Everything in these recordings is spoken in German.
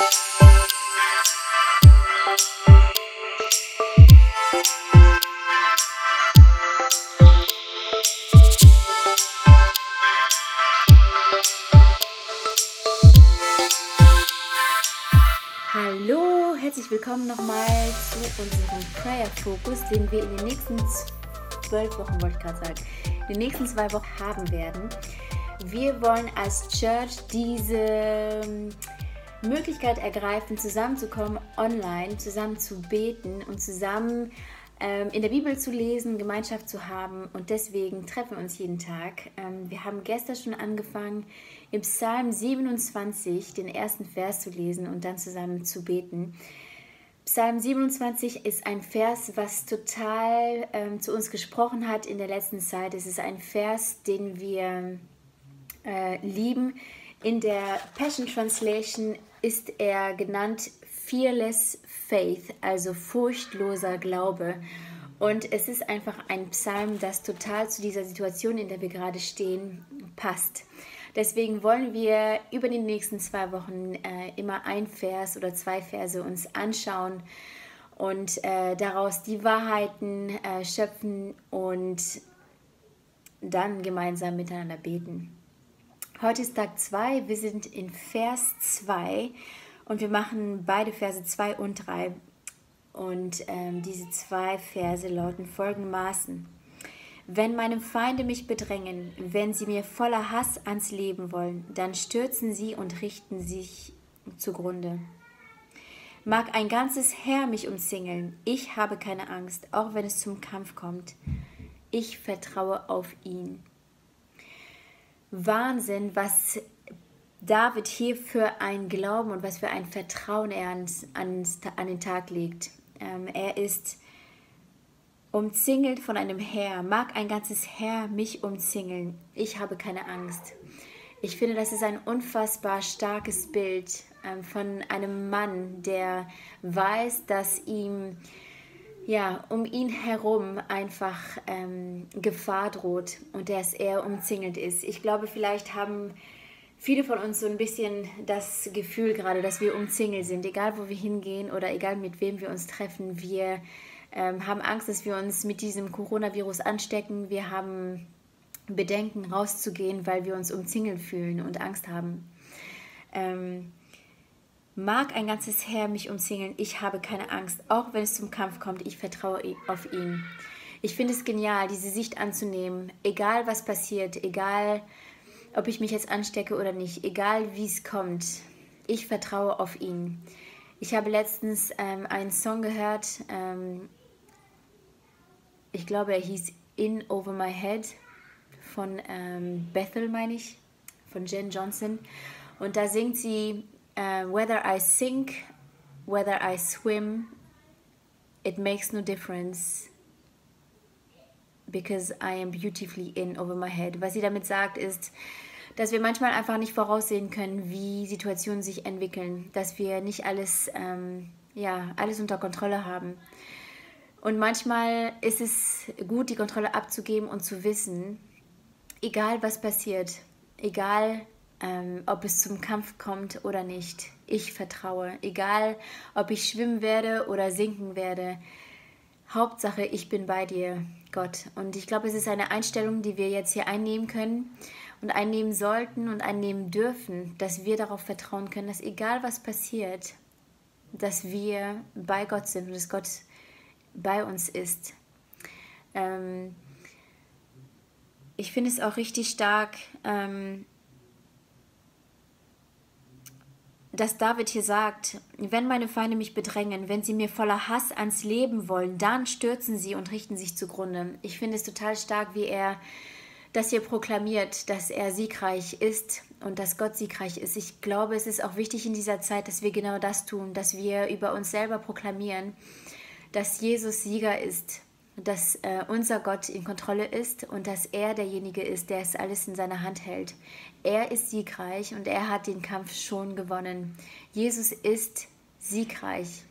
Hallo, herzlich willkommen nochmal zu unserem Prayer Focus, den wir in den nächsten zwölf Wochen, wollte ich gerade sagen, in den nächsten zwei Wochen haben werden. Wir wollen als Church diese Möglichkeit ergreifen, zusammenzukommen online, zusammen zu beten und zusammen ähm, in der Bibel zu lesen, Gemeinschaft zu haben und deswegen treffen wir uns jeden Tag. Ähm, wir haben gestern schon angefangen, im Psalm 27 den ersten Vers zu lesen und dann zusammen zu beten. Psalm 27 ist ein Vers, was total ähm, zu uns gesprochen hat in der letzten Zeit. Es ist ein Vers, den wir äh, lieben. In der Passion Translation ist er genannt Fearless Faith, also furchtloser Glaube. Und es ist einfach ein Psalm, das total zu dieser Situation, in der wir gerade stehen, passt. Deswegen wollen wir über die nächsten zwei Wochen äh, immer ein Vers oder zwei Verse uns anschauen und äh, daraus die Wahrheiten äh, schöpfen und dann gemeinsam miteinander beten. Heute ist Tag 2, wir sind in Vers 2 und wir machen beide Verse 2 und 3. Und ähm, diese zwei Verse lauten folgendermaßen. Wenn meine Feinde mich bedrängen, wenn sie mir voller Hass ans Leben wollen, dann stürzen sie und richten sich zugrunde. Mag ein ganzes Heer mich umzingeln, ich habe keine Angst, auch wenn es zum Kampf kommt. Ich vertraue auf ihn. Wahnsinn, was David hier für ein Glauben und was für ein Vertrauen er ans, ans, an den Tag legt. Ähm, er ist umzingelt von einem Heer. Mag ein ganzes Heer mich umzingeln. Ich habe keine Angst. Ich finde, das ist ein unfassbar starkes Bild ähm, von einem Mann, der weiß, dass ihm ja um ihn herum einfach ähm, Gefahr droht und dass er umzingelt ist. Ich glaube, vielleicht haben viele von uns so ein bisschen das Gefühl gerade, dass wir umzingelt sind, egal wo wir hingehen oder egal mit wem wir uns treffen. Wir ähm, haben Angst, dass wir uns mit diesem Coronavirus anstecken. Wir haben Bedenken, rauszugehen, weil wir uns umzingelt fühlen und Angst haben. Ähm, mag ein ganzes Heer mich umzingeln, ich habe keine Angst, auch wenn es zum Kampf kommt, ich vertraue auf ihn. Ich finde es genial, diese Sicht anzunehmen, egal was passiert, egal ob ich mich jetzt anstecke oder nicht, egal wie es kommt, ich vertraue auf ihn. Ich habe letztens ähm, einen Song gehört, ähm, ich glaube, er hieß In Over My Head von ähm, Bethel, meine ich, von Jen Johnson. Und da singt sie, uh, Whether I sink, whether I swim, it makes no difference because I am beautifully in over my head. Was sie damit sagt, ist, dass wir manchmal einfach nicht voraussehen können, wie Situationen sich entwickeln, dass wir nicht alles, ähm, ja, alles unter Kontrolle haben. Und manchmal ist es gut, die Kontrolle abzugeben und zu wissen, egal was passiert, egal ähm, ob es zum Kampf kommt oder nicht, ich vertraue. Egal ob ich schwimmen werde oder sinken werde, Hauptsache, ich bin bei dir, Gott. Und ich glaube, es ist eine Einstellung, die wir jetzt hier einnehmen können und einnehmen sollten und einnehmen dürfen, dass wir darauf vertrauen können, dass egal was passiert, dass wir bei Gott sind und dass Gott bei uns ist. Ähm, ich finde es auch richtig stark, ähm, dass David hier sagt, wenn meine Feinde mich bedrängen, wenn sie mir voller Hass ans Leben wollen, dann stürzen sie und richten sich zugrunde. Ich finde es total stark, wie er das hier proklamiert, dass er siegreich ist und dass Gott siegreich ist. Ich glaube, es ist auch wichtig in dieser Zeit, dass wir genau das tun, dass wir über uns selber proklamieren, dass Jesus Sieger ist, dass äh, unser Gott in Kontrolle ist und dass er derjenige ist, der es alles in seiner Hand hält. Er ist siegreich und er hat den Kampf schon gewonnen. Jesus ist siegreich.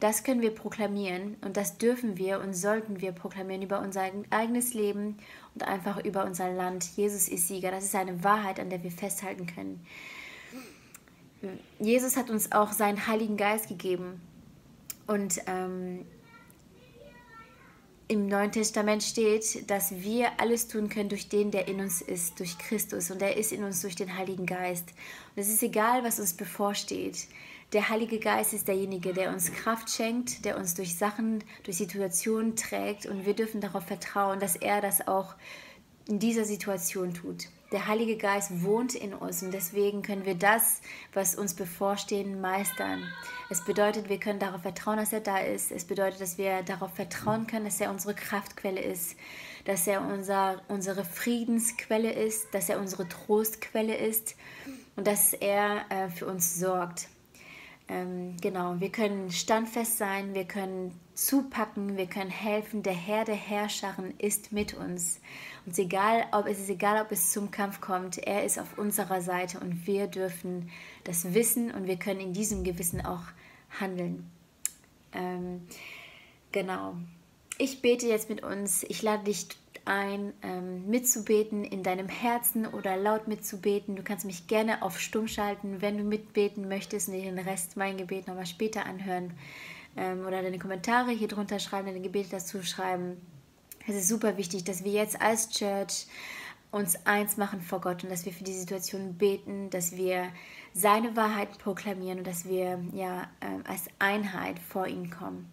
Das können wir proklamieren und das dürfen wir und sollten wir proklamieren über unser eigenes Leben und einfach über unser Land. Jesus ist Sieger. Das ist eine Wahrheit, an der wir festhalten können. Jesus hat uns auch seinen Heiligen Geist gegeben. Und ähm, im Neuen Testament steht, dass wir alles tun können durch den, der in uns ist, durch Christus. Und er ist in uns durch den Heiligen Geist. Und es ist egal, was uns bevorsteht. Der Heilige Geist ist derjenige, der uns Kraft schenkt, der uns durch Sachen, durch Situationen trägt. Und wir dürfen darauf vertrauen, dass er das auch in dieser Situation tut. Der Heilige Geist wohnt in uns und deswegen können wir das, was uns bevorstehen, meistern. Es bedeutet, wir können darauf vertrauen, dass er da ist. Es bedeutet, dass wir darauf vertrauen können, dass er unsere Kraftquelle ist, dass er unser, unsere Friedensquelle ist, dass er unsere Trostquelle ist und dass er äh, für uns sorgt. Ähm, genau, wir können standfest sein, wir können zupacken, wir können helfen. Der Herr der Herrscharen ist mit uns. Und egal, ob es ist egal, ob es zum Kampf kommt, er ist auf unserer Seite und wir dürfen das wissen und wir können in diesem Gewissen auch handeln. Ähm, genau. Ich bete jetzt mit uns. Ich lade dich ein, ähm, mitzubeten in deinem Herzen oder laut mitzubeten. Du kannst mich gerne auf Stumm schalten, wenn du mitbeten möchtest und den Rest mein Gebet nochmal später anhören ähm, oder deine Kommentare hier drunter schreiben, deine Gebete dazu schreiben. Es ist super wichtig, dass wir jetzt als Church uns eins machen vor Gott und dass wir für die Situation beten, dass wir seine Wahrheit proklamieren und dass wir ja ähm, als Einheit vor ihn kommen.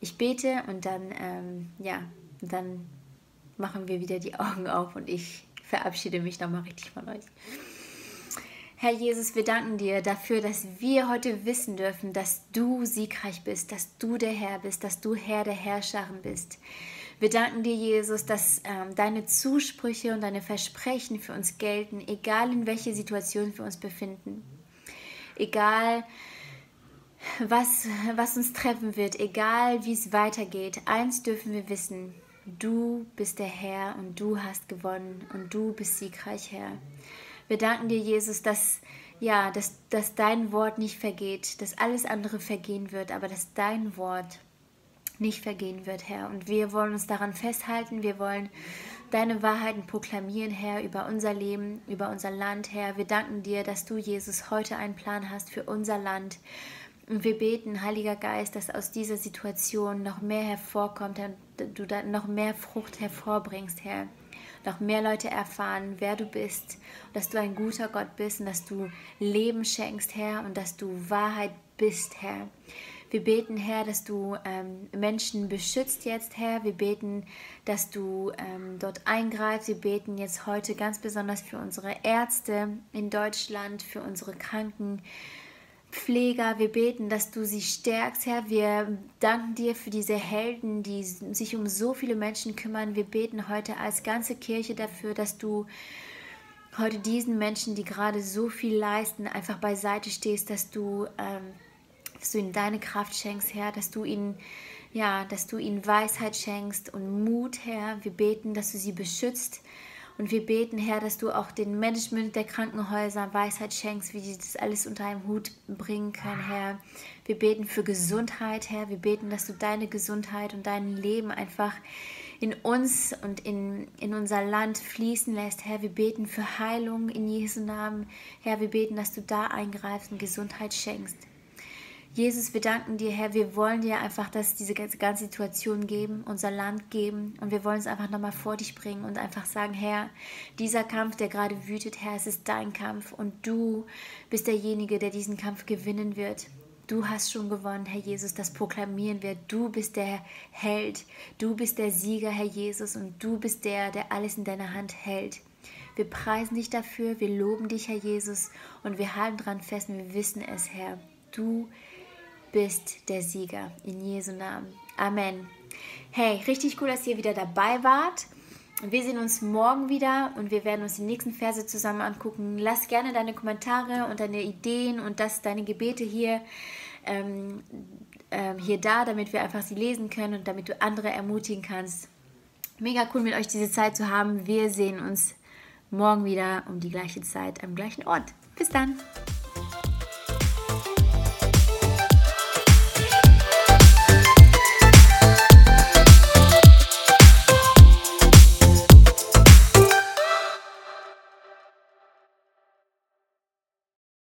Ich bete und dann ähm, ja, dann machen wir wieder die Augen auf und ich verabschiede mich nochmal richtig von euch. Herr Jesus, wir danken dir dafür, dass wir heute wissen dürfen, dass du siegreich bist, dass du der Herr bist, dass du Herr der Herrscharen bist. Wir danken dir, Jesus, dass ähm, deine Zusprüche und deine Versprechen für uns gelten, egal in welche Situation wir uns befinden. Egal, was, was uns treffen wird, egal wie es weitergeht. Eins dürfen wir wissen, Du bist der Herr und du hast gewonnen und du bist siegreich, Herr. Wir danken dir, Jesus, dass ja, dass, dass dein Wort nicht vergeht, dass alles andere vergehen wird, aber dass dein Wort nicht vergehen wird, Herr. Und wir wollen uns daran festhalten, wir wollen deine Wahrheiten proklamieren, Herr, über unser Leben, über unser Land, Herr. Wir danken dir, dass du, Jesus, heute einen Plan hast für unser Land, und wir beten, Heiliger Geist, dass aus dieser Situation noch mehr hervorkommt, du da noch mehr Frucht hervorbringst, Herr. Noch mehr Leute erfahren, wer du bist, dass du ein guter Gott bist und dass du Leben schenkst, Herr, und dass du Wahrheit bist, Herr. Wir beten, Herr, dass du ähm, Menschen beschützt jetzt, Herr. Wir beten, dass du ähm, dort eingreifst. Wir beten jetzt heute ganz besonders für unsere Ärzte in Deutschland, für unsere Kranken, Pfleger, wir beten, dass du sie stärkst, Herr. Wir danken dir für diese Helden, die sich um so viele Menschen kümmern. Wir beten heute als ganze Kirche dafür, dass du heute diesen Menschen, die gerade so viel leisten, einfach beiseite stehst, dass du, ähm, dass du ihnen deine Kraft schenkst, Herr, dass du ihnen ja, dass du ihnen Weisheit schenkst und Mut, Herr. Wir beten, dass du sie beschützt, und wir beten, Herr, dass du auch den Management der Krankenhäuser Weisheit schenkst, wie sie das alles unter einem Hut bringen können, Herr. Wir beten für Gesundheit, Herr. Wir beten, dass du deine Gesundheit und dein Leben einfach in uns und in, in unser Land fließen lässt. Herr, wir beten für Heilung in Jesu Namen. Herr, wir beten, dass du da eingreifst und Gesundheit schenkst. Jesus, wir danken dir, Herr. Wir wollen dir einfach dass diese ganze Situation geben, unser Land geben. Und wir wollen es einfach nochmal vor dich bringen und einfach sagen, Herr, dieser Kampf, der gerade wütet, Herr, es ist dein Kampf. Und du bist derjenige, der diesen Kampf gewinnen wird. Du hast schon gewonnen, Herr Jesus, das proklamieren wir. Du bist der Held, du bist der Sieger, Herr Jesus, und du bist der, der alles in deiner Hand hält. Wir preisen dich dafür, wir loben dich, Herr Jesus, und wir halten dran fest und wir wissen es, Herr. Du bist bist der Sieger. In Jesu Namen. Amen. Hey, richtig cool, dass ihr wieder dabei wart. Wir sehen uns morgen wieder und wir werden uns die nächsten Verse zusammen angucken. Lass gerne deine Kommentare und deine Ideen und das, deine Gebete hier, ähm, ähm, hier da, damit wir einfach sie lesen können und damit du andere ermutigen kannst. Mega cool mit euch diese Zeit zu haben. Wir sehen uns morgen wieder um die gleiche Zeit am gleichen Ort. Bis dann.